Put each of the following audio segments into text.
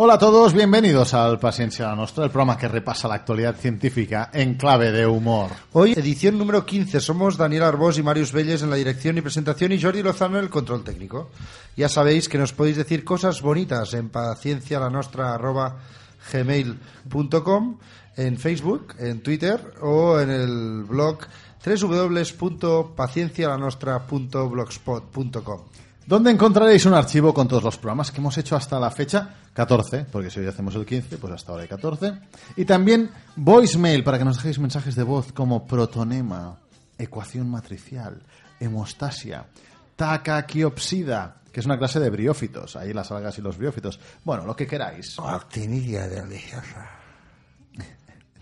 Hola a todos, bienvenidos al Paciencia Nostra, el programa que repasa la actualidad científica en clave de humor. Hoy, edición número 15. Somos Daniel Arbós y Marius Belles en la dirección y presentación y Jordi Lozano en el control técnico. Ya sabéis que nos podéis decir cosas bonitas en paciencialanostra.gmail.com, en Facebook, en Twitter o en el blog www.paciencialanostra.blogspot.com. Donde encontraréis un archivo con todos los programas que hemos hecho hasta la fecha 14, porque si hoy hacemos el 15, pues hasta ahora hay 14. Y también voicemail para que nos dejéis mensajes de voz como protonema, ecuación matricial, hemostasia, tacaquiopsida, que es una clase de briófitos, ahí las algas y los briófitos. Bueno, lo que queráis. Actinidia deliciosa.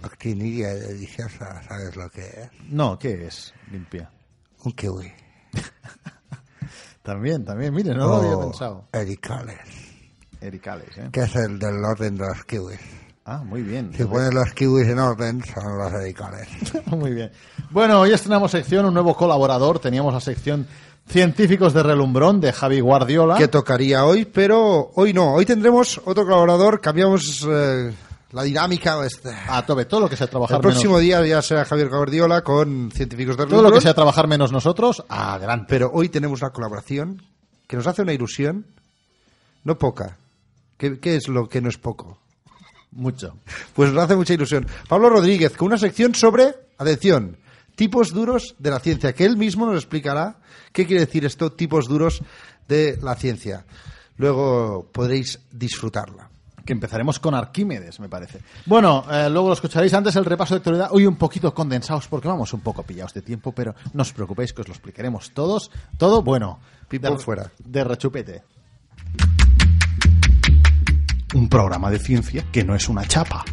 Actinidia deliciosa, ¿sabes lo que es? No, ¿qué es? Limpia. Un kiwi. También, también, mire, no lo había O pensado. Ericales, Ericales, ¿eh? que es el del orden de los kiwis. Ah, muy bien. Si pones los kiwis en orden, son los ericales. Muy bien. Bueno, hoy estrenamos sección, un nuevo colaborador. Teníamos la sección Científicos de Relumbrón de Javi Guardiola. Que tocaría hoy, pero hoy no. Hoy tendremos otro colaborador. Cambiamos eh, la dinámica. este. A tope, todo lo que sea trabajar El próximo menos, día ya será Javier Guardiola con científicos de todo lo que sea trabajar menos nosotros, adelante. Pero hoy tenemos una colaboración que nos hace una ilusión, no poca. ¿Qué, qué es lo que no es poco? Mucho. Pues nos hace mucha ilusión. Pablo Rodríguez, con una sección sobre, atención, tipos duros de la ciencia, que él mismo nos explicará qué quiere decir esto, tipos duros de la ciencia. Luego podréis disfrutarla. Que empezaremos con Arquímedes, me parece. Bueno, eh, luego lo escucharéis antes el repaso de actualidad. Hoy un poquito condensados porque vamos un poco pillados de tiempo, pero no os preocupéis que os lo explicaremos todos. Todo bueno. De- fuera. De rechupete. Un programa de ciencia que no es una chapa.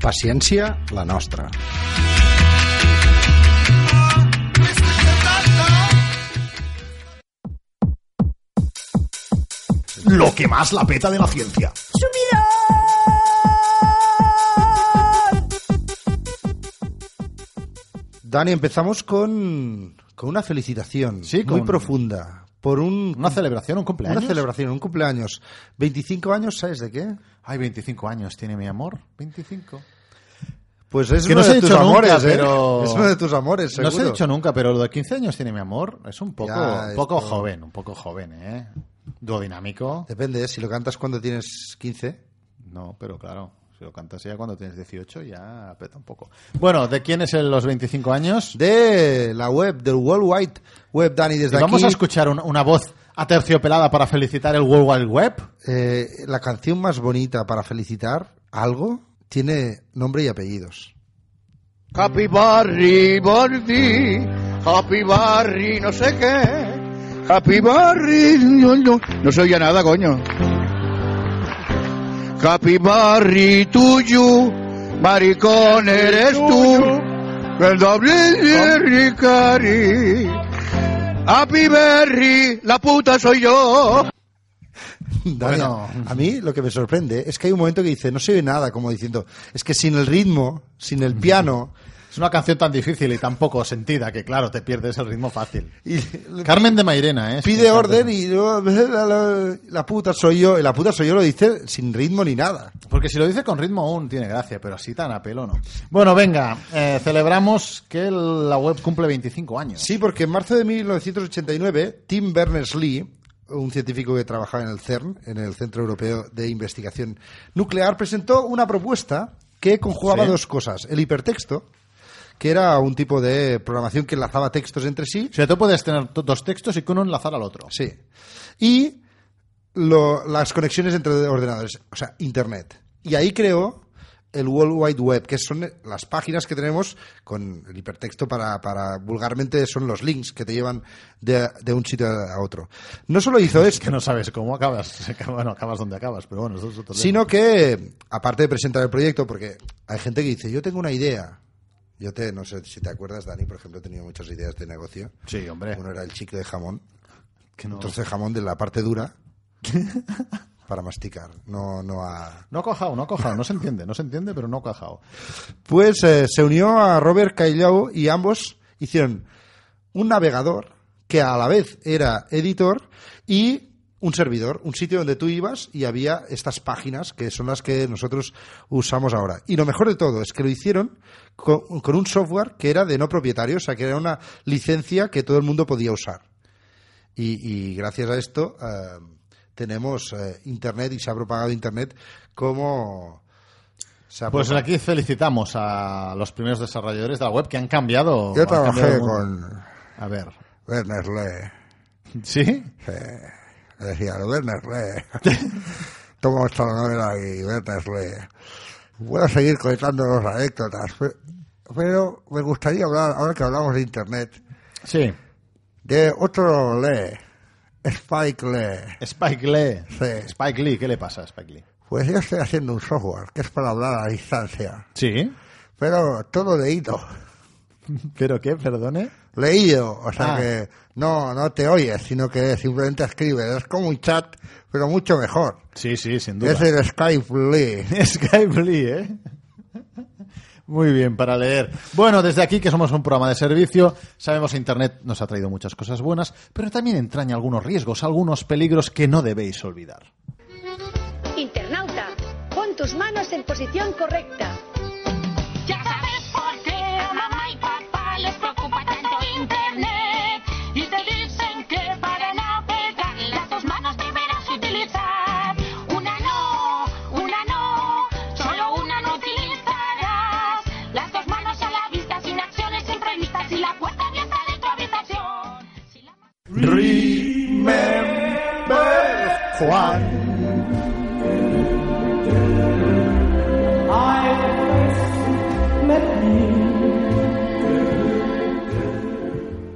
Paciencia, la nostra. Lo que más la peta de la ciencia. Dani, empezamos con, con una felicitación Sí, muy con- profunda por un, Una celebración, un cumpleaños. una celebración, un cumpleaños. 25 años, ¿sabes de qué? Ay, 25 años tiene mi amor. 25. Pues es Que uno no se de tus nunca, amores, ¿eh? pero- Es uno de tus amores, No seguro. se ha dicho nunca, pero lo de 15 años tiene mi amor es un poco, Ya, un poco esto- joven, un poco joven, ¿eh? Duodinámico. Depende, ¿eh? si lo cantas cuando tienes 15. No, pero claro, si lo cantas ya cuando tienes 18 ya aprieta un poco. Bueno, ¿de quién es el, los 25 años? De la web, del World Wide Web, Dani, desde vamos aquí. a escuchar una, una voz aterciopelada para felicitar el World Wide Web. eh, la canción más bonita para felicitar algo tiene nombre y apellidos. Happy Barry, Barry, Happy Barry, no sé qué. Happy Barry, no, no, no se oye nada, coño. Happy Barry, tuyo, maricón eres tú. El doble de Ricari. Happy Berry, la puta soy yo. Bueno. a mí lo que me sorprende es que hay un momento que dice, no se oye nada, como diciendo, es que sin el ritmo, sin el piano, Es una canción tan difícil y tan poco sentida que, claro, te pierdes el ritmo fácil. y Carmen de Mairena, ¿eh? pide orden y la, la- la puta soy yo, y la puta soy yo lo dice sin ritmo ni nada. Porque si lo dice con ritmo aún tiene gracia, pero así tan a pelo no. Bueno, venga, eh, celebramos que la web cumple 25 años. Sí, porque en marzo de 1989, Tim Berners-Lee, un científico que trabajaba en el CERN, en el Centro Europeo de Investigación Nuclear, presentó una propuesta que conjugaba Sí. dos cosas. El hipertexto, que era un tipo de programación que enlazaba textos entre sí, O sea, tú puedes tener dos textos y que uno enlazar al otro. sí, y lo- las conexiones entre ordenadores, o sea, Internet. Y ahí creó el World Wide Web, que son las páginas que tenemos con el hipertexto para, para vulgarmente son los links que te llevan de, de un sitio a otro. No solo hizo Es esto, que no sabes cómo acabas. Bueno, acabas donde acabas, pero bueno, eso es otro tema. sino que, aparte de presentar el proyecto, porque hay gente que dice, yo tengo una idea. Yo te, no sé si te acuerdas, Dani, por ejemplo, he tenido muchas ideas de negocio. Sí, hombre. Uno era el chicle de jamón, que no, de jamón de la parte dura para masticar, no, no a... no ha cojado, no ha cojado. No se entiende, no se entiende, pero no ha cojado. Pues eh, se unió a Robert Caillau y ambos hicieron un navegador que a la vez era editor y un servidor, un sitio donde tú ibas y había estas páginas que son las que nosotros usamos ahora. Y lo mejor de todo es que lo hicieron con, con un software que era de no propietario, o sea, que era una licencia que todo el mundo podía usar. Y, y gracias a esto eh, tenemos eh, Internet y se ha propagado Internet como... Pues aquí felicitamos a los primeros desarrolladores de la web que han cambiado. Yo cambiado trabajé con A ver. Werner ¿Sí? Decía, Werner Lee. Tomo esta novela y Werner Lee. Puedo seguir contando las anécdotas, pe- pero me gustaría hablar, ahora que hablamos de Internet, Sí. de otro Lee, Spike Lee. Spike Lee. Sí. Spike Lee, ¿qué le pasa a Spike Lee? Pues yo estoy haciendo un software que es para hablar a distancia, Sí. pero todo leído. ¿Pero qué? Perdone. Leído, o sea Ah. que no, no te oyes, sino que simplemente escribes. Es como un chat, pero mucho mejor. Sí, sí, sin duda. Es el Skype Lee. Skype Lee, ¿eh? Muy bien, para leer. Bueno, desde aquí, que somos un programa de servicio, sabemos que Internet nos ha traído muchas cosas buenas, pero también entraña algunos riesgos, algunos peligros que no debéis olvidar. Internauta, pon tus manos en posición correcta.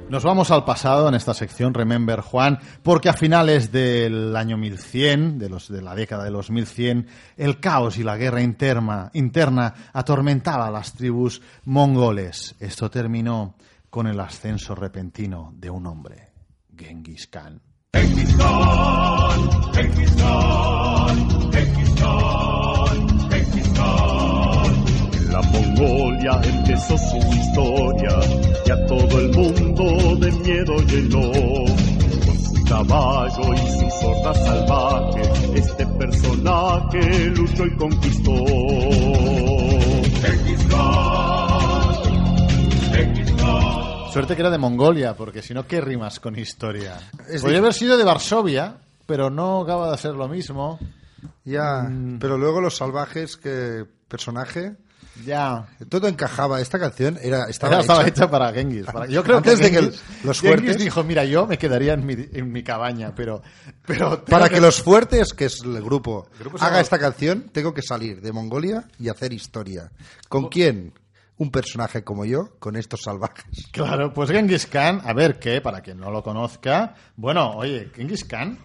Nos vamos al pasado en esta sección Remember Juan, porque a finales del año 1100, de, los, de la década de los 1100, el caos y la guerra interna, interna atormentaba a las tribus mongoles. Esto terminó con el ascenso repentino de un hombre, Genghis Khan. En la Mongolia empezó su historia y a todo el mundo de miedo llenó. Con su caballo y su sorda salvaje, este personaje luchó y conquistó. Suerte que era de Mongolia, porque si no, ¿qué rimas con historia? Es Podría haber sido de Varsovia, pero no acaba de ser lo mismo. Ya, Mm. pero luego los salvajes, que personaje, Ya. todo encajaba. Esta canción era estaba, Era- estaba hecha- hecha para Genghis. para- Yo creo Antes que, de que Genghis, los Genghis fuertes- dijo, mira, yo me quedaría en mi, en mi cabaña, pero... pero Para que los fuertes, que es el grupo, haga esta canción, tengo que salir de Mongolia y hacer historia. ¿Con quién? Un personaje como yo, con estos salvajes. Claro, pues Genghis Khan, a ver qué, para quien no lo conozca, bueno, oye, Genghis Khan,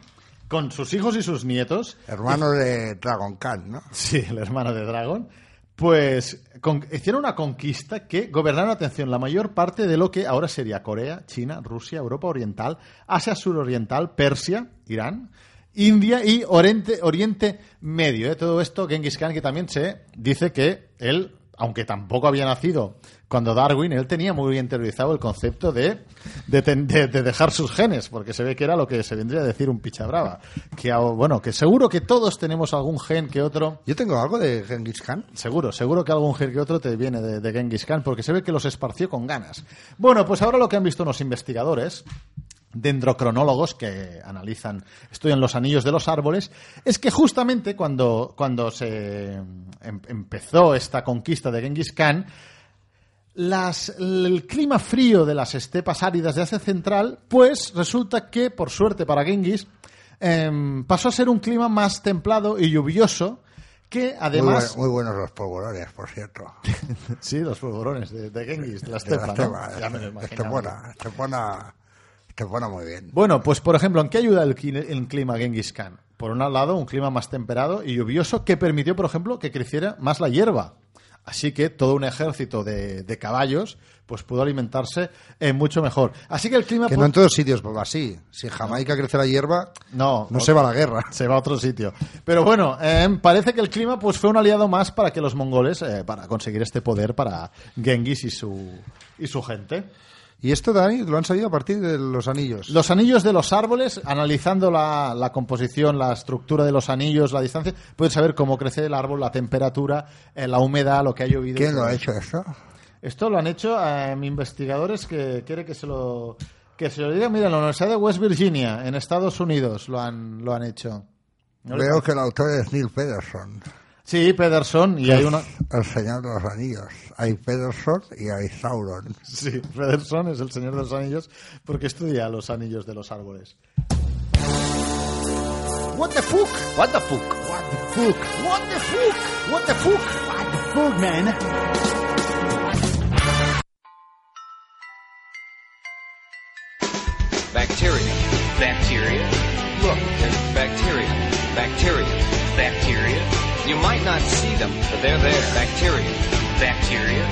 con sus hijos y sus nietos, Hermano de Dragon Khan, ¿no? sí, el hermano de Dragon, pues con- hicieron una conquista que gobernaron, atención, la mayor parte de lo que ahora sería Corea, China, Rusia, Europa Oriental, Asia Suroriental, Persia, Irán, India y Oriente, Oriente Medio. ¿eh? Todo esto, Genghis Khan, que también se dice que él, aunque tampoco había nacido cuando Darwin, él tenía muy bien interiorizado el concepto de, de, ten- de- de dejar sus genes, porque se ve que era lo que se vendría a decir un picha brava. Que, ah, bueno, que seguro que todos tenemos algún gen que otro Yo tengo algo de Genghis Khan. Seguro, seguro que algún gen que otro te viene de, de Genghis Khan, porque se ve que los esparció con ganas. Bueno, pues ahora lo que han visto unos investigadores, dendrocronólogos que analizan, estudian los anillos de los árboles, es que justamente cuando, cuando se em- empezó esta conquista de Genghis Khan, las- el clima frío de las estepas áridas de Asia Central, pues resulta que, por suerte para Genghis, em, pasó a ser un clima más templado y lluvioso que Muy, además... muy buenos los polvorones, por cierto. Sí, los polvorones de, de Genghis, de la De la estepa, ¿no? Estepa, Ya me lo imaginaba. Estepona, Estepona, Estepona muy bien. Bueno, pues por ejemplo, ¿en qué ayuda el, el clima Genghis Khan? Por un lado, un clima más temperado y lluvioso que permitió, por ejemplo, que creciera más la hierba. Así que todo un ejército de, de caballos pues pudo alimentarse eh, mucho mejor. Así que el clima... Que pues, no en todos sitios va así. Si en Jamaica crece la hierba, no, no se va a la guerra. se va a otro sitio. Pero bueno, eh, parece que el clima pues fue un aliado más para que los mongoles, eh, para conseguir este poder para Genghis y su, y su gente. Y esto, Dani, lo han sabido a partir de los anillos. Los anillos de los árboles, analizando la, la composición, la estructura de los anillos, la distancia, puedes saber cómo crece el árbol, la temperatura, eh, la humedad, lo que ha llovido. ¿Quién lo ha hecho esto? Esto lo han hecho eh, investigadores que quiere que se lo que se lo diga. Mira, en la Universidad de West Virginia, en Estados Unidos, lo han lo han hecho. ¿No Veo que el autor es Neil Peterson. Sí, Pederson y hay una. El Señor de los Anillos. Hay Peterson y hay Sauron. Sí, Pederson es el señor de los anillos porque estudia los anillos de los árboles. What the fuck? What the fuck? What the fuck? What the fuck? What the fuck? What the fuck, man? Bacteria. Bacteria. Look, there's bacteria. Bacteria. You might not see them, but they're there. Bacteria. Bacteria.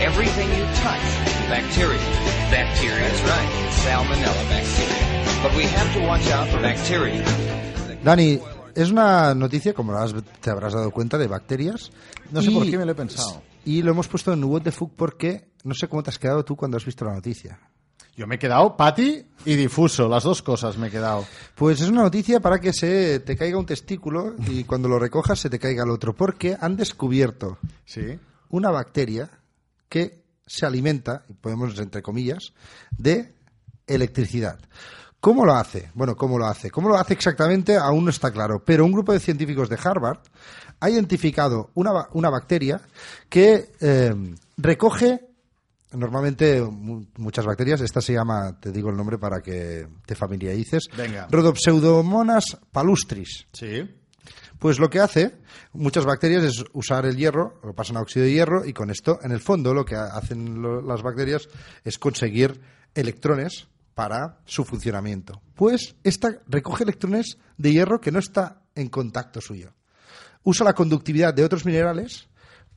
Everything you touch. Bacteria. Bacteria. That's right. Salmonella bacteria. But we have to watch out for bacteria. Dani, es una noticia, como has- te habrás dado cuenta, de bacterias. No sé Y- por qué me lo he pensado. Y lo hemos puesto en What the Fuck porque no sé cómo te has quedado tú cuando has visto la noticia. Yo me he quedado Patty y difuso, las dos cosas me he quedado. Pues es una noticia para que se te caiga un testículo y cuando lo recojas se te caiga el otro, porque han descubierto Sí. una bacteria que se alimenta, y podemos entre comillas, de electricidad. ¿Cómo lo hace? Bueno, ¿cómo lo hace? ¿Cómo lo hace exactamente? Aún no está claro. Pero un grupo de científicos de Harvard ha identificado una, una bacteria que eh, recoge normalmente mu- muchas bacterias. Esta se llama, te digo el nombre para que te familiarices. Venga. Rhodopseudomonas palustris. Sí. Pues lo que hace muchas bacterias es usar el hierro, lo pasan a óxido de hierro y con esto, en el fondo, lo que ha- hacen lo- las bacterias es conseguir electrones para su funcionamiento. Pues esta recoge electrones de hierro que no está en contacto suyo. Usa la conductividad de otros minerales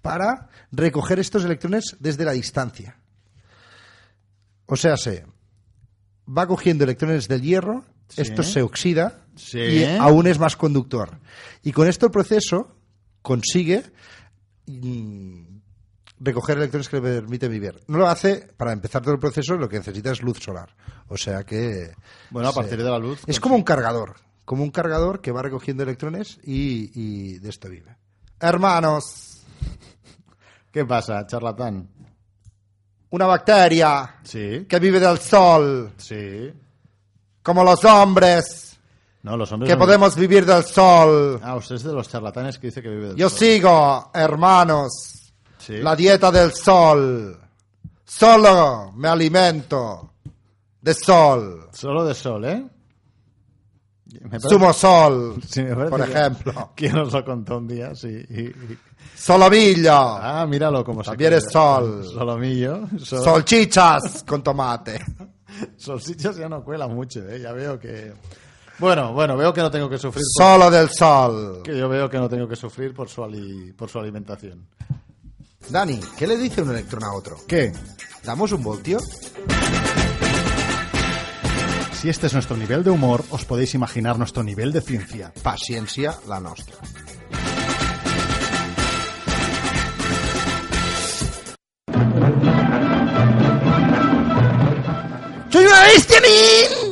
para recoger estos electrones desde la distancia. O sea, se va cogiendo electrones del hierro, Sí. esto se oxida Sí. y aún es más conductor. Y con esto el proceso consigue mm, recoger electrones que le permiten vivir. No lo hace, para empezar todo el proceso, lo que necesita es luz solar. O sea que... Bueno, a se- partir de la luz. Es como un cargador, como un cargador que va recogiendo electrones y, y de esto vive. Hermanos, ¿Qué pasa, charlatán? Una bacteria Sí. que vive del sol, Sí. como los hombres, No, los hombres. que no- podemos vivir del sol. Ah, usted es de los charlatanes que dice que vive del Yo sol. sigo, hermanos, Sí. la dieta del sol. Solo me alimento de sol. Solo de sol, ¿eh? Sumo sol, Sí, por ejemplo. Que nos lo contó un día, sí. y- y- Solomillo, Ah, míralo como se También es sol. Solomillo. Sol... solchichas con tomate. Solsichas ya no cuela mucho, ¿eh? Ya veo que... Bueno, bueno, veo que no tengo que sufrir... por- Solo del sol. Que yo veo que no tengo que sufrir por su, ali- por su alimentación. Dani, ¿qué le dice un electrón a otro? ¿Qué? ¿Damos un voltio? Si este es nuestro nivel de humor, os podéis imaginar nuestro nivel de ciencia. Paciencia la nostra. ¡Soy una bestia!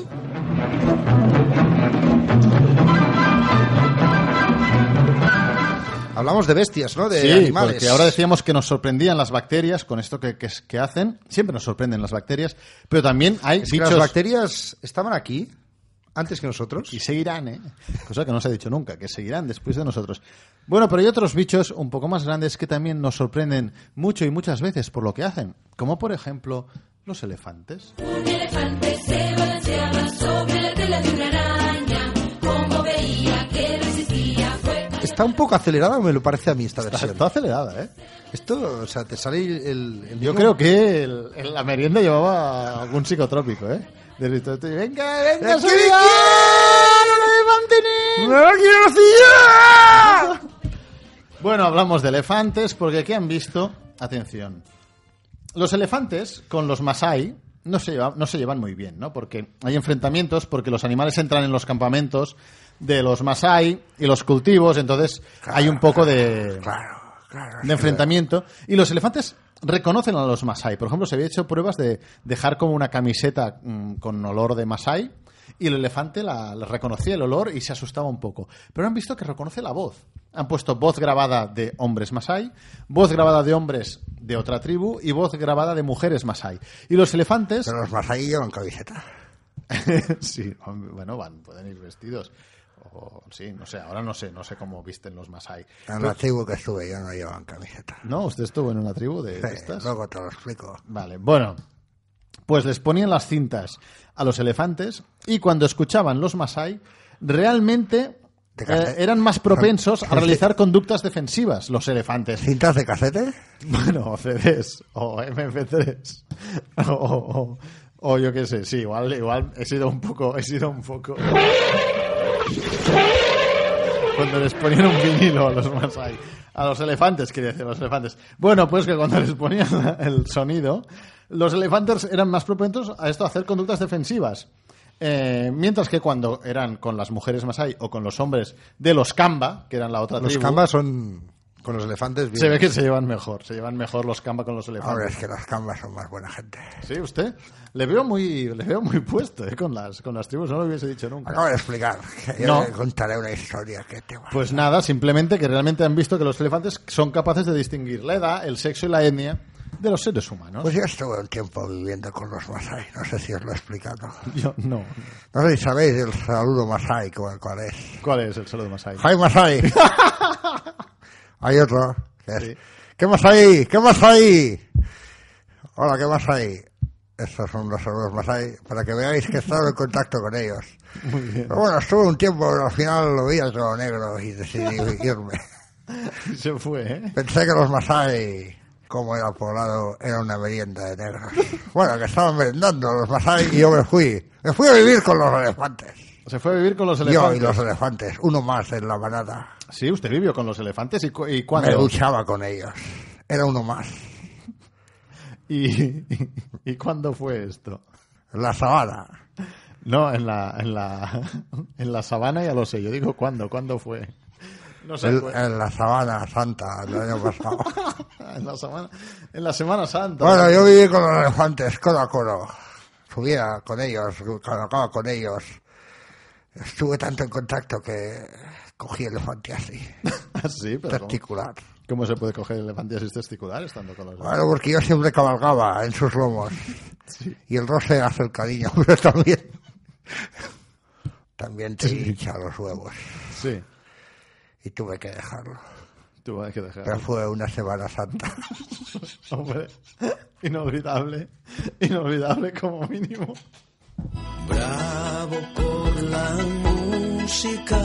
Hablamos de bestias, ¿no? De sí, animales. porque ahora decíamos que nos sorprendían las bacterias con esto que, que, que hacen. Siempre nos sorprenden las bacterias, pero también hay Es que bichos... las bacterias estaban aquí antes que nosotros. Y seguirán, ¿eh? Cosa que no se ha dicho nunca, que seguirán después de nosotros. Bueno, pero hay otros bichos un poco más grandes que también nos sorprenden mucho y muchas veces por lo que hacen. Como por ejemplo los elefantes. Un elefante se balanceaba sobre la tela de una ¿Está un poco acelerada me lo parece a mí esta Está, versión? está acelerada, ¿eh? Esto, o sea, te sale el... el Yo creo que el- el- la merienda llevaba algún psicotrópico, ¿eh? Del Venga, venga, quiero! ¡No quiero decir! Bueno, hablamos de elefantes porque ¿qué han visto? Atención. Los elefantes con los masai no se, no se llevan muy bien, ¿no? Porque hay enfrentamientos, porque los animales entran en los campamentos de los masai y los cultivos, entonces hay un poco de, Claro, claro. de enfrentamiento. Y los elefantes reconocen a los masai. Por ejemplo, se había hecho pruebas de dejar como una camiseta mm, con olor de masai y el elefante la, la reconocía el olor y se asustaba un poco. Pero han visto que reconoce la voz. Han puesto voz grabada de hombres masai, voz grabada de hombres de otra tribu y voz grabada de mujeres masai. Y los elefantes... Pero los masai llevan camiseta. sí, bueno, van, pueden ir vestidos. O, sí, no sé, ahora no sé, no sé cómo visten los masai. En la tribu que estuve yo no llevan camiseta. ¿No? ¿Usted estuvo en una tribu de, estas? luego te lo explico. Vale, bueno. Pues les ponían las cintas a los elefantes y cuando escuchaban los masai, realmente ¿De eh, eran más propensos a realizar conductas defensivas los elefantes. ¿Cintas de casete? Bueno, o CDs o MP3 o, o- o yo qué sé, sí, igual, igual he sido un poco, he sido un poco. Cuando les ponían un vinilo a los Masai, a los elefantes, quería decir, a los elefantes. Bueno, pues que cuando les ponían el sonido, los elefantes eran más propensos a esto, a hacer conductas defensivas. Eh, mientras que cuando eran con las mujeres Masai o con los hombres de los Kamba, que eran la otra Los tribu, cambas son con los elefantes. bien. se ve que se llevan mejor, se llevan mejor los Kamba con los elefantes. Ahora es que los cambas son más buena gente. Sí, usted. Le veo muy, le veo muy puesto eh, con las con las tribus, no lo hubiese dicho nunca. Acabo de explicar. Yo No. le contaré una historia que te va. Pues nada, simplemente que realmente han visto que los elefantes son capaces de distinguir la edad, el sexo y la etnia de los seres humanos. Pues yo estuve un tiempo viviendo con los Masai, no sé si os lo he explicado. Yo no. No sé si sabéis el saludo Masai, cuál, cuál es. ¿Cuál es el saludo más ahí? ¡Hi Masai! Hay otro. que es, Sí. ¿Qué más hay? ¿Qué más hay? Hola, ¿qué más hay? Estos son los saludos Masai, para que veáis que he estado en contacto con ellos. Muy bien. Pero bueno, estuve un tiempo, pero al final lo veía todo negro y decidí irme. Se fue, ¿eh? Pensé que los Masai, como era poblado, era una merienda de negros. Bueno, que estaban merendando los Masai y yo me fui. Me fui a vivir con los elefantes. Se fue a vivir con los Yo elefantes. y los elefantes, uno más en la manada. Sí, usted vivió con los elefantes y, cu- y Me cuándo. duchaba con ellos. Era uno más. Y, y, y cuándo fue esto? En la sabana. No, en la, en la, en la sabana ya lo sé. Yo digo cuándo, cuándo fue. No sé. En, en la sabana santa el año pasado. en la semana, en la Semana Santa. Bueno, yo viví con los elefantes codo a codo. Subía con ellos, colocaba con ellos. Estuve tanto en contacto que cogí elefante así, Ah, sí, pero ¿cómo, testicular. cómo se puede coger elefantiasis testicular estando con los Bueno, porque yo siempre cabalgaba en sus lomos. Y el roce hace el cariño, pero también. También te hincha los huevos. Sí, Y tuve que dejarlo. tuvo que dejar. Pero fue una Semana Santa. Hombre, inolvidable, inolvidable como mínimo. Bravo por la música,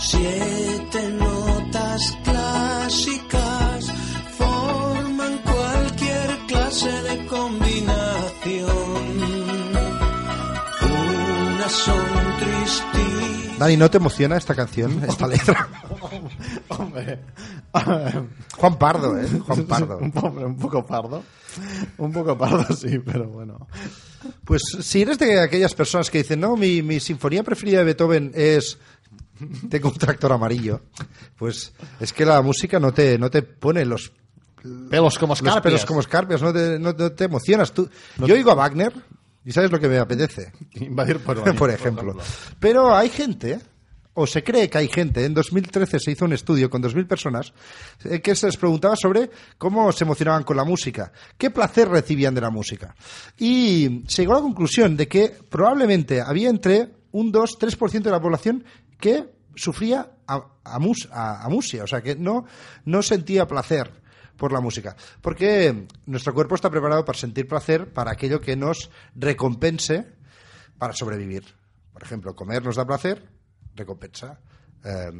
siete notas clásicas forman cualquier clase de combinación. Unas son tristes. Dani, ¿no te emociona esta canción, esta letra? Hombre, Juan Pardo, ¿eh? Juan Pardo. hombre, un poco pardo, un poco pardo sí, pero bueno. Pues si eres de aquellas personas que dicen, no, mi, mi sinfonía preferida de Beethoven es... Tengo un tractor amarillo. Pues es que la música no te, no te pone los, Pelos como los escarpias. pelos como escarpias, no te, no, no te emocionas. Tú, yo oigo a Wagner y sabes lo que me apetece. Invadir por, por ejemplo. Pero hay gente, o se cree que hay gente, en 2013 se hizo un estudio con 2.000 personas eh, que se les preguntaba sobre cómo se emocionaban con la música, qué placer recibían de la música. Y se llegó a la conclusión de que probablemente había entre un 2-3% de la población que sufría a- a- amusia, o sea, que no sentía placer por la música. Porque nuestro cuerpo está preparado para sentir placer para aquello que nos recompense para sobrevivir. Por ejemplo, comer nos da placer, recompensa. Eh,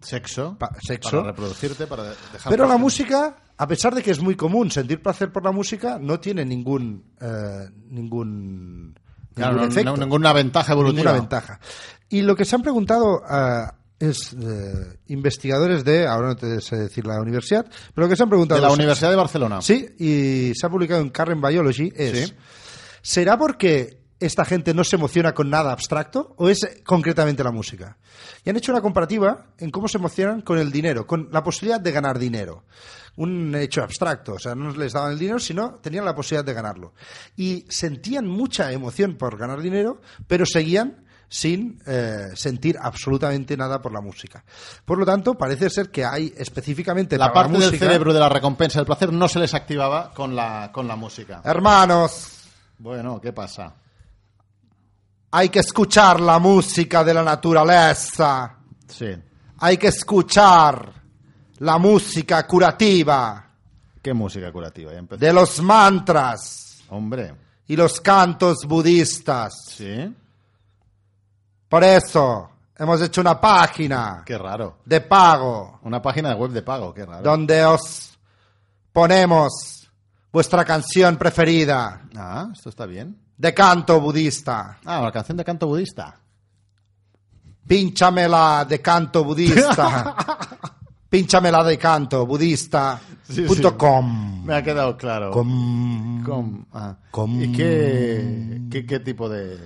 Sexo. Pa- sexo. Para reproducirte, para de- dejar... Pero la música, a pesar de que es muy común sentir placer por la música, no tiene ningún eh, ningún, Claro, ningún no- efecto. no- ninguna ventaja evolutiva. Ninguna ventaja. Y lo que se han preguntado eh, es eh, investigadores de, ahora no te sé decir la universidad, pero lo que se han preguntado De la Universidad de Barcelona. Sí, y se ha publicado en Current Biology es Sí. ¿Será porque esta gente no se emociona con nada abstracto o es concretamente la música? Y han hecho una comparativa en cómo se emocionan con el dinero, con la posibilidad de ganar dinero. Un hecho abstracto, o sea, no les daban el dinero, sino tenían la posibilidad de ganarlo. Y sentían mucha emoción por ganar dinero, pero seguían sin eh, sentir absolutamente nada por la música. Por lo tanto, parece ser que hay específicamente La para parte la del cerebro de la recompensa del placer no se les activaba con la, con la música. Hermanos, Bueno, ¿qué pasa? Hay que escuchar la música de la naturaleza. Sí. Hay que escuchar la música curativa ¿Qué música curativa? Ya de los mantras Hombre, y los cantos budistas. sí. Por eso hemos hecho una página Qué raro. de pago Una página de web de pago, qué raro. donde os ponemos vuestra canción preferida Ah, esto está bien. de canto budista. Ah, una canción de canto budista. Pínchamela de canto budista. Pínchamela de canto budista. Sí, punto sí. com. Me ha quedado claro. Com. Com- ah. Com- ¿Y qué, qué, qué tipo de...?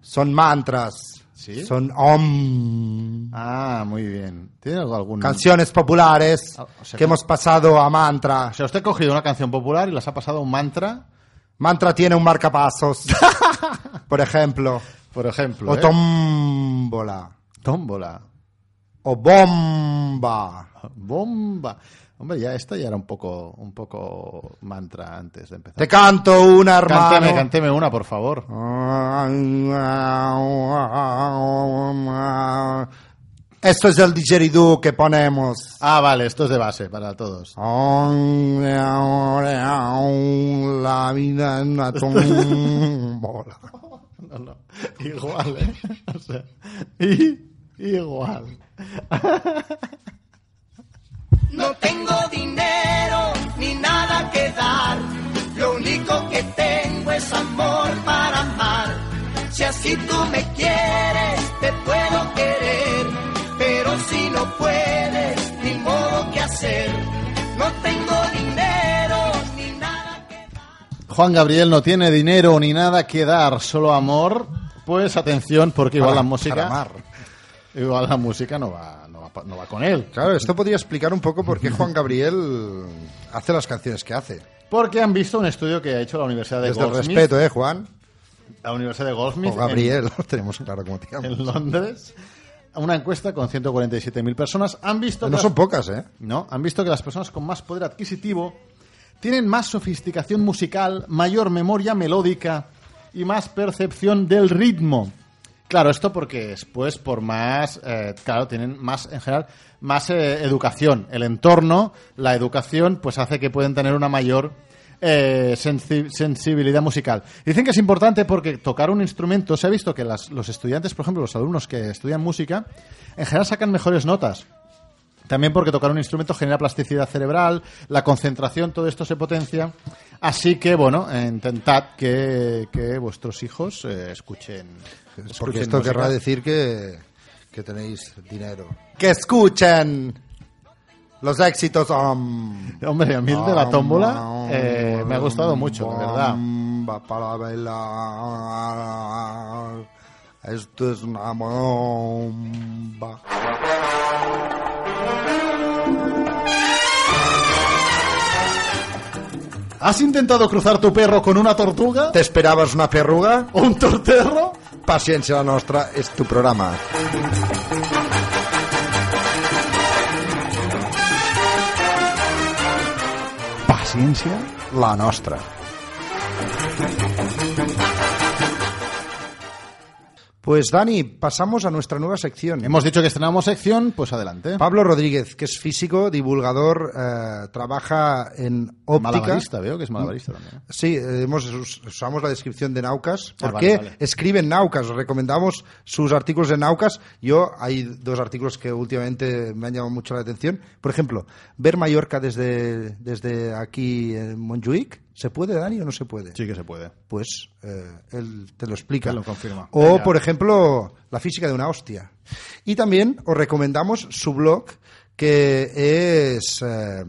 Son mantras. ¿Sí? Son om. Ah, muy bien. ¿Tiene algún...? Canciones populares Ah, o sea que que- hemos pasado a mantra. O sea, usted ha cogido una canción popular y las ha pasado a un mantra, Mantra tiene un marcapasos. por ejemplo. por ejemplo. O ¿eh? tómbola. Tómbola. O bomba. Bomba. Hombre, ya esta ya era un poco, un poco mantra antes de empezar. Te canto una, hermano. Cánteme, cánteme una, por favor. Esto es el didgeridoo que ponemos. Ah, vale, esto es de base para todos. La vida en una tómbola. No, no. Igual, ¿eh? O sea, igual. No tengo dinero ni nada que dar. Lo único que tengo es amor para amar. Si así tú me quieres, te puedo querer. Pero si no puedes, ni modo que hacer. No tengo dinero ni nada que Juan Gabriel no tiene dinero ni nada que dar, solo amor. Pues atención, porque igual Para- la música. Igual la música no va, no va, pa- no va con él. Claro, esto podría explicar un poco por qué Juan Gabriel hace las canciones que hace. Porque han visto un estudio que ha hecho la Universidad de Desde el Goldsmith. respeto, ¿eh, Juan? La Universidad de Goldsmith. O Gabriel, lo tenemos claro como te En, llamas. en Londres. Una encuesta con 147.000 personas. Han visto. que No las- son pocas, ¿eh? No, han visto que las personas con más poder adquisitivo tienen más sofisticación musical, mayor memoria melódica y más percepción del ritmo. Claro, esto porque es pues por más, eh, claro, tienen más en general más eh, educación. El entorno, la educación, pues hace que pueden tener una mayor eh, sensi- sensibilidad musical. Dicen que es importante porque tocar un instrumento, se ha visto que las- los estudiantes, por ejemplo, los alumnos que estudian música, en general sacan mejores notas. También porque tocar un instrumento genera plasticidad cerebral, la concentración, todo esto se potencia. Así que, bueno, intentad que, vuestros hijos escuchen. Porque escuchen esto música. querrá decir que, que tenéis dinero. ¡Que escuchen! Los éxitos. um, Hombre, a mí el de la um, tómbola um, eh, me ha gustado mucho, la verdad. bomba para bailar. Esto es una bomba. ¿Has intentado cruzar tu perro con una tortuga? ¿Te esperabas una perruga? ¿O un torterro? Paciencia la nostra es tu programa. Paciencia. La nostra. Pues Dani, pasamos a nuestra nueva sección. Hemos dicho que estrenamos sección, pues adelante. Pablo Rodríguez, que es físico, divulgador, eh, trabaja en óptica. Malabarista, veo que es malabarista también. ¿eh? Sí, eh, hemos, us- usamos la descripción de Naucas. Ah, porque vale, vale. escribe en Naucas. Os recomendamos sus artículos en Naucas. Yo, hay dos artículos que últimamente me han llamado mucho la atención. Por ejemplo, ver Mallorca desde, desde aquí en Montjuic. ¿Se puede, Dani, o no se puede? Sí que se puede. Pues eh, él te lo explica. Él lo confirma. O, por ejemplo, la física de una hostia. Y también os recomendamos su blog, que es eh,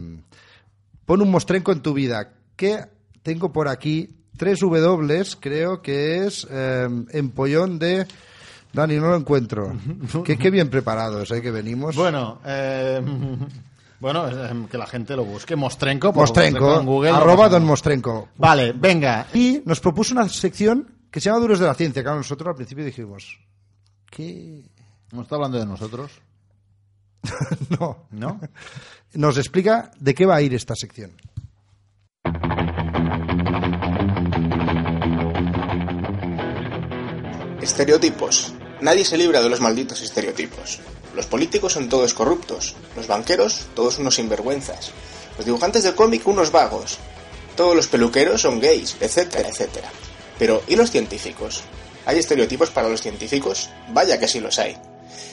Pon un mostrenco en tu vida, que tengo por aquí tres W, creo que es eh, empollón de... Dani, no lo encuentro. qué, qué bien preparados, ¿eh? Que venimos. Bueno, eh, bueno, que la gente lo busque. Mostrenco. por Mostrenco, en Google, arroba don Mostrenco. Vale, venga. Y nos propuso una sección que se llama Duros de la Ciencia. Claro, nosotros al principio dijimos, ¿qué? ¿No está hablando de nosotros? No. ¿No? Nos explica de qué va a ir esta sección. Estereotipos. Nadie se libra de los malditos estereotipos. Los políticos son todos corruptos, los banqueros todos unos sinvergüenzas, los dibujantes de cómic unos vagos, todos los peluqueros son gays, etcétera, etcétera. Pero, ¿y los científicos? ¿Hay estereotipos para los científicos? Vaya que sí los hay.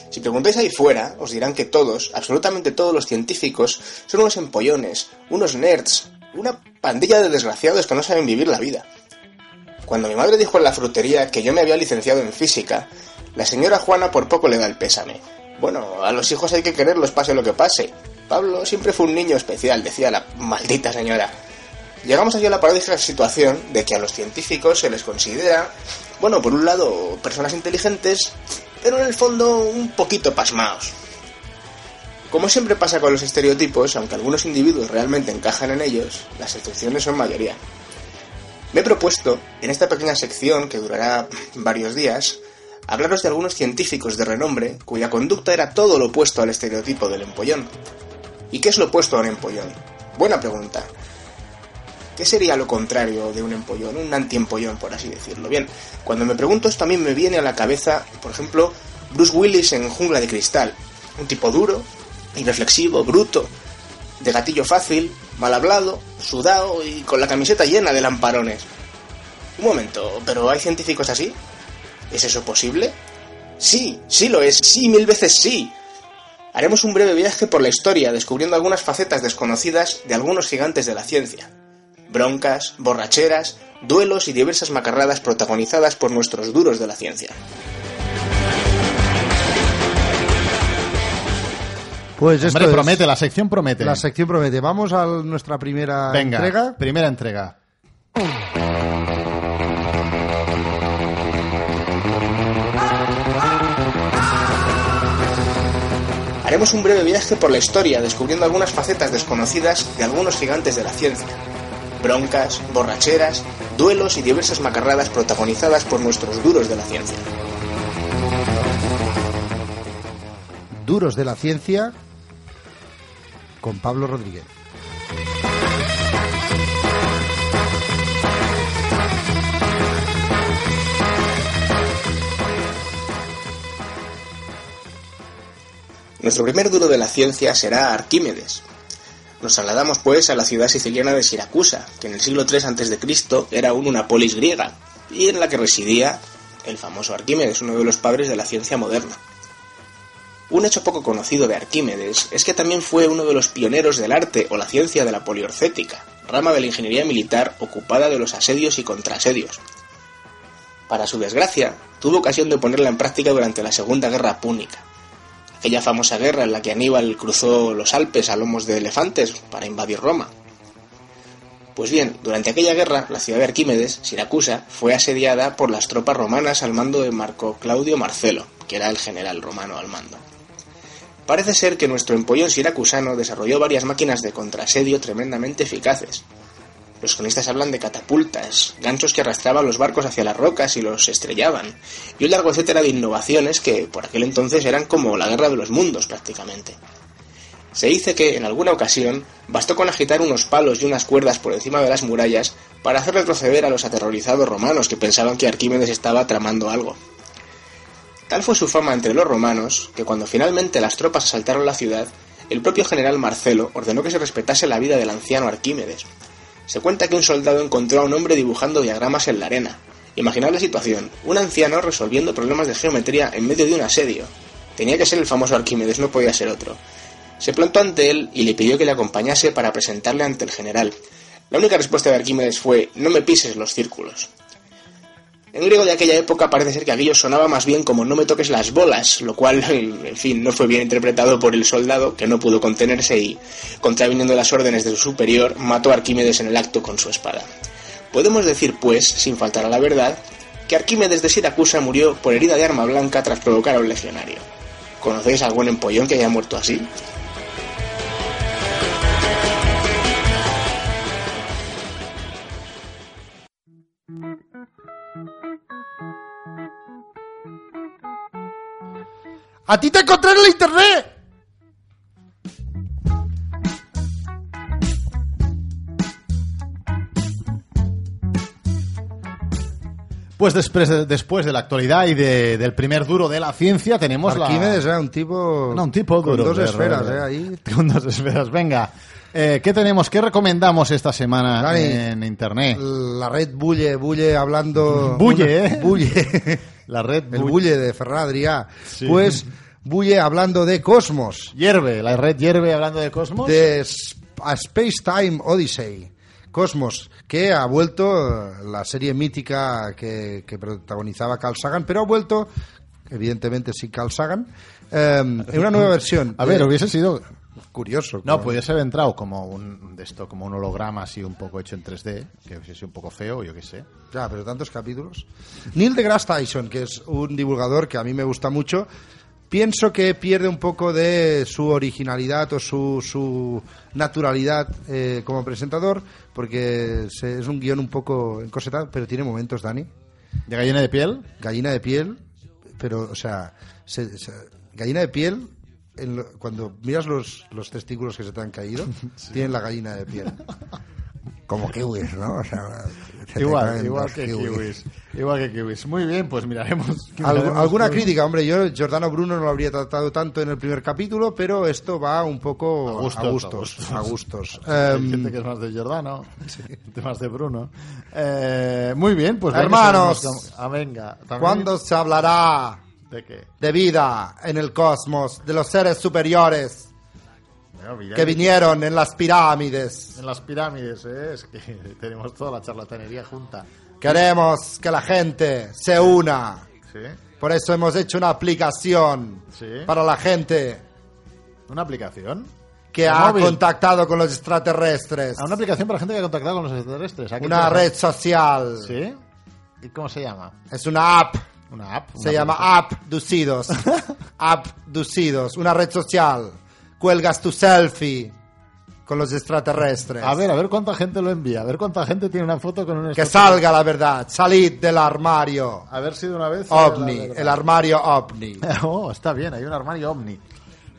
Si preguntáis ahí fuera, os dirán que todos, absolutamente todos los científicos, son unos empollones, unos nerds, una pandilla de desgraciados que no saben vivir la vida. Cuando mi madre dijo en la frutería que yo me había licenciado en física, la señora Juana por poco le da el pésame. Bueno, a los hijos hay que quererlos pase lo que pase. Pablo siempre fue un niño especial, decía la maldita señora. Llegamos aquí a la paradójica situación de que a los científicos se les considera, bueno, por un lado, personas inteligentes, pero en el fondo un poquito pasmaos. Como siempre pasa con los estereotipos, aunque algunos individuos realmente encajan en ellos, las excepciones son mayoría. Me he propuesto, en esta pequeña sección que durará varios días, hablaros de algunos científicos de renombre cuya conducta era todo lo opuesto al estereotipo del empollón. ¿Y qué es lo opuesto a un empollón? Buena pregunta. ¿Qué sería lo contrario de un empollón, un antiempollón, por así decirlo? Bien, cuando me pregunto esto a mí me viene a la cabeza, por ejemplo, Bruce Willis en Jungla de Cristal. Un tipo duro, irreflexivo, bruto, de gatillo fácil, mal hablado, sudado y con la camiseta llena de lamparones. Un momento, ¿pero hay científicos así? ¿Es eso posible? Sí, sí lo es, sí, mil veces sí. Haremos un breve viaje por la historia descubriendo algunas facetas desconocidas de algunos gigantes de la ciencia. Broncas, borracheras, duelos y diversas macarradas protagonizadas por nuestros duros de la ciencia. Pues esto Hombre, es- promete, la sección promete. La sección promete. Vamos a nuestra primera Venga, entrega. primera entrega. Haremos un breve viaje por la historia descubriendo algunas facetas desconocidas de algunos gigantes de la ciencia. Broncas, borracheras, duelos y diversas macarradas protagonizadas por nuestros duros de la ciencia. Duros de la ciencia con Pablo Rodríguez. Nuestro primer duro de la ciencia será Arquímedes. Nos trasladamos pues a la ciudad siciliana de Siracusa, que en el siglo III a.C. era aún una polis griega, y en la que residía el famoso Arquímedes, uno de los padres de la ciencia moderna. Un hecho poco conocido de Arquímedes es que también fue uno de los pioneros del arte o la ciencia de la poliorcética, rama de la ingeniería militar ocupada de los asedios y contraasedios. Para su desgracia, tuvo ocasión de ponerla en práctica durante la Segunda Guerra Púnica, aquella famosa guerra en la que Aníbal cruzó los Alpes a lomos de elefantes para invadir Roma. Pues bien, durante aquella guerra, la ciudad de Arquímedes, Siracusa, fue asediada por las tropas romanas al mando de Marco Claudio Marcelo, que era el general romano al mando. Parece ser que nuestro empollón siracusano desarrolló varias máquinas de contraasedio tremendamente eficaces. Los cronistas hablan de catapultas, ganchos que arrastraban los barcos hacia las rocas y los estrellaban, y un largo etcétera de innovaciones que por aquel entonces eran como la guerra de los mundos prácticamente. Se dice que, en alguna ocasión, bastó con agitar unos palos y unas cuerdas por encima de las murallas para hacer retroceder a los aterrorizados romanos que pensaban que Arquímedes estaba tramando algo. Tal fue su fama entre los romanos que cuando finalmente las tropas asaltaron la ciudad, el propio general Marcelo ordenó que se respetase la vida del anciano Arquímedes. Se cuenta que un soldado encontró a un hombre dibujando diagramas en la arena. Imaginad la situación, un anciano resolviendo problemas de geometría en medio de un asedio. Tenía que ser el famoso Arquímedes, no podía ser otro. Se plantó ante él y le pidió que le acompañase para presentarle ante el general. La única respuesta de Arquímedes fue no me pises los círculos. En griego de aquella época parece ser que aquello sonaba más bien como no me toques las bolas, lo cual, en fin, no fue bien interpretado por el soldado, que no pudo contenerse y, contraviniendo las órdenes de su superior, mató a Arquímedes en el acto con su espada. Podemos decir, pues, sin faltar a la verdad, que Arquímedes de Siracusa murió por herida de arma blanca tras provocar a un legionario. ¿Conocéis algún empollón que haya muerto así? ¡A ti te encontré en el internet! Pues después de, después de la actualidad y de- del primer duro de la ciencia tenemos la... Arquímedes era un tipo... No, un tipo con dos esferas, de- ¿eh? Ahí. Con dos esferas, venga. Eh, ¿Qué tenemos? ¿Qué recomendamos esta semana Dani, en internet? La red bulle, bulle hablando... Bulle, ¿eh? Bulle. La red El bulle. bulle de Ferran Adrià. Sí. Pues bulle hablando de Cosmos. Hierve, la red hierve hablando de cosmos. De A Space Time Odyssey. Cosmos, que ha vuelto la serie mítica que, que protagonizaba Carl Sagan, pero ha vuelto, evidentemente sin Carl Sagan, eh, en una nueva versión. A ver, hubiese sido... curioso. No, pudiese haber entrado como un de esto, como un holograma así un poco hecho en 3D, que hubiese sido un poco feo, yo qué sé. Ya, pero tantos capítulos. Neil deGrasse Tyson, que es un divulgador que a mí me gusta mucho, pienso que pierde un poco de su originalidad o su, su naturalidad eh, como presentador, porque se- es un guion un poco encosetado, pero tiene momentos, Dani. ¿De gallina de piel? Gallina de piel, pero, o sea, se- se- gallina de piel, en cuando miras los, los testículos que se te han caído, tienen la gallina de piel. Como kiwis, ¿no? O sea, se Igual, igual que kiwis. kiwis. Igual que kiwis. Muy bien, pues miraremos. Miraremos alguna todo. crítica, hombre, yo Giordano Bruno no lo habría tratado tanto en el primer capítulo, pero esto va un poco A gustos, a gustos. a A gustos. Hay Em, gente que es más de Giordano, gente más de Bruno. Eh, muy bien, pues... Hermanos, Ah, venga. también- ¿Cuándo se hablará ¿De qué? de vida en el cosmos, de los seres superiores que vinieron en las pirámides? En las pirámides, ¿eh? es que tenemos toda la charlatanería junta. Queremos que la gente se una. ¿Sí? Por eso hemos hecho una aplicación Sí. para la gente ¿Una aplicación? que ¿De ha móvil? contactado con los extraterrestres. Ah, una aplicación para la gente que ha contactado con los extraterrestres. ¿A Una red social. ¿Sí? ¿Y cómo se llama? Es una app. Una app. Se llama. Abducidos. Abducidos. Una red social. Cuelgas tu selfie con los extraterrestres. A ver, a ver cuánta gente lo envía. A ver cuánta gente tiene una foto con un Que salga la verdad. Salid del armario. A ver si de una vez. OVNI. El armario OVNI. Oh, está bien, hay un armario ovni.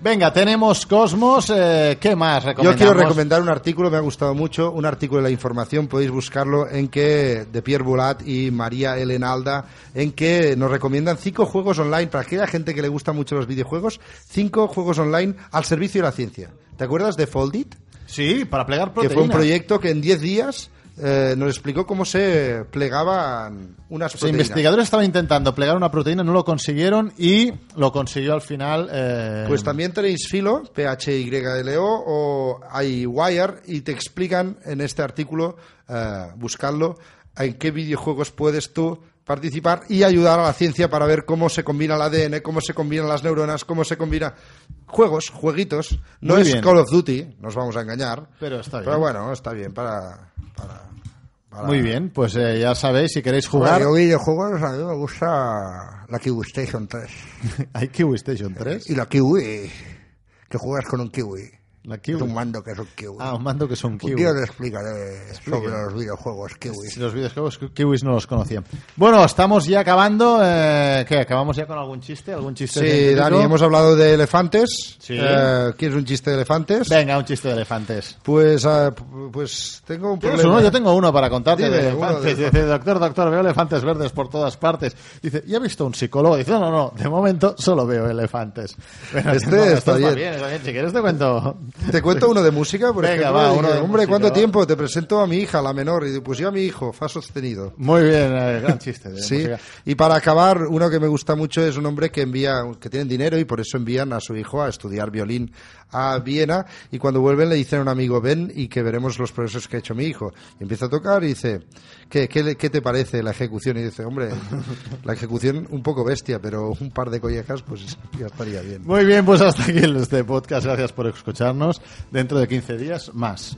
Venga, tenemos Cosmos. eh, ¿Qué más Yo recomendamos? quiero recomendar un artículo, me ha gustado mucho, un artículo de la información, podéis buscarlo, en que de Pierre Bulat y María Elena Alda, en que nos recomiendan cinco juegos online para aquella gente que le gustan mucho los videojuegos, cinco juegos online al servicio de la ciencia. ¿Te acuerdas de Foldit? Sí, para plegar Que proteína. fue un proyecto que en 10 días eh, nos explicó cómo se plegaban unas Los proteínas. investigadores estaban intentando plegar una proteína, no lo consiguieron y lo consiguió al final. eh, Pues también tenéis Filo, PHYLO o iWire y te explican en este artículo, eh, buscarlo, en qué videojuegos puedes tú participar y ayudar a la ciencia para ver cómo se combina el ADN, cómo se combinan las neuronas, cómo se combina juegos, jueguitos. No Muy es bien. Call of Duty, nos vamos a engañar. Pero está bien. Pero bueno, está bien para... para- para- Muy bien, pues eh, ya sabéis, si queréis jugar, Bueno, yo videojuegos, a mí me gusta la Kiwi Station 3. hay Kiwi Station 3. Y la Kiwi, que juegas con un Kiwi. La Es kiwi. un mando que es un kiwi. Ah, un mando que son Un kiwi. día te explicaré Explica. sobre los videojuegos kiwi. Si los videojuegos ki- kiwis no los conocía. Bueno, estamos ya acabando. Eh, ¿Qué? ¿Acabamos ya con algún chiste? ¿Algún chiste Sí? Dani, hemos hablado de elefantes. Sí. Eh, ¿Quieres un chiste de elefantes? Venga, un chiste de elefantes. Pues, ah, pues tengo un ¿Tienes problema. uno? Yo tengo uno para contarte Dime, de elefantes. de- Dice, doctor, doctor, veo elefantes verdes por todas partes. Dice, ¿y ha visto un psicólogo? Dice, no, no, no, de momento solo veo elefantes. Bueno, Este no, está bien. está bien. Si quieres te cuento. Te cuento uno de música, por Venga, ejemplo. va, uno de Hombre, música, ¿cuánto va. tiempo? Te presento a mi hija, la menor. Y digo, pues yo a mi hijo, fa sostenido. Muy bien, eh, gran chiste de Sí, música. y para acabar, uno que me gusta mucho es un hombre que envía, que tienen dinero y por eso envían a su hijo a estudiar violín a Viena y cuando vuelven le dicen a un amigo, ven y que veremos los progresos que ha hecho mi hijo. Y empieza a tocar y dice, ¿qué, qué, te parece la ejecución? Y dice, hombre, la ejecución un poco bestia, pero un par de collejas pues ya estaría bien. Muy bien, pues hasta aquí este podcast. Gracias por escucharnos. Dentro de 15 días, más.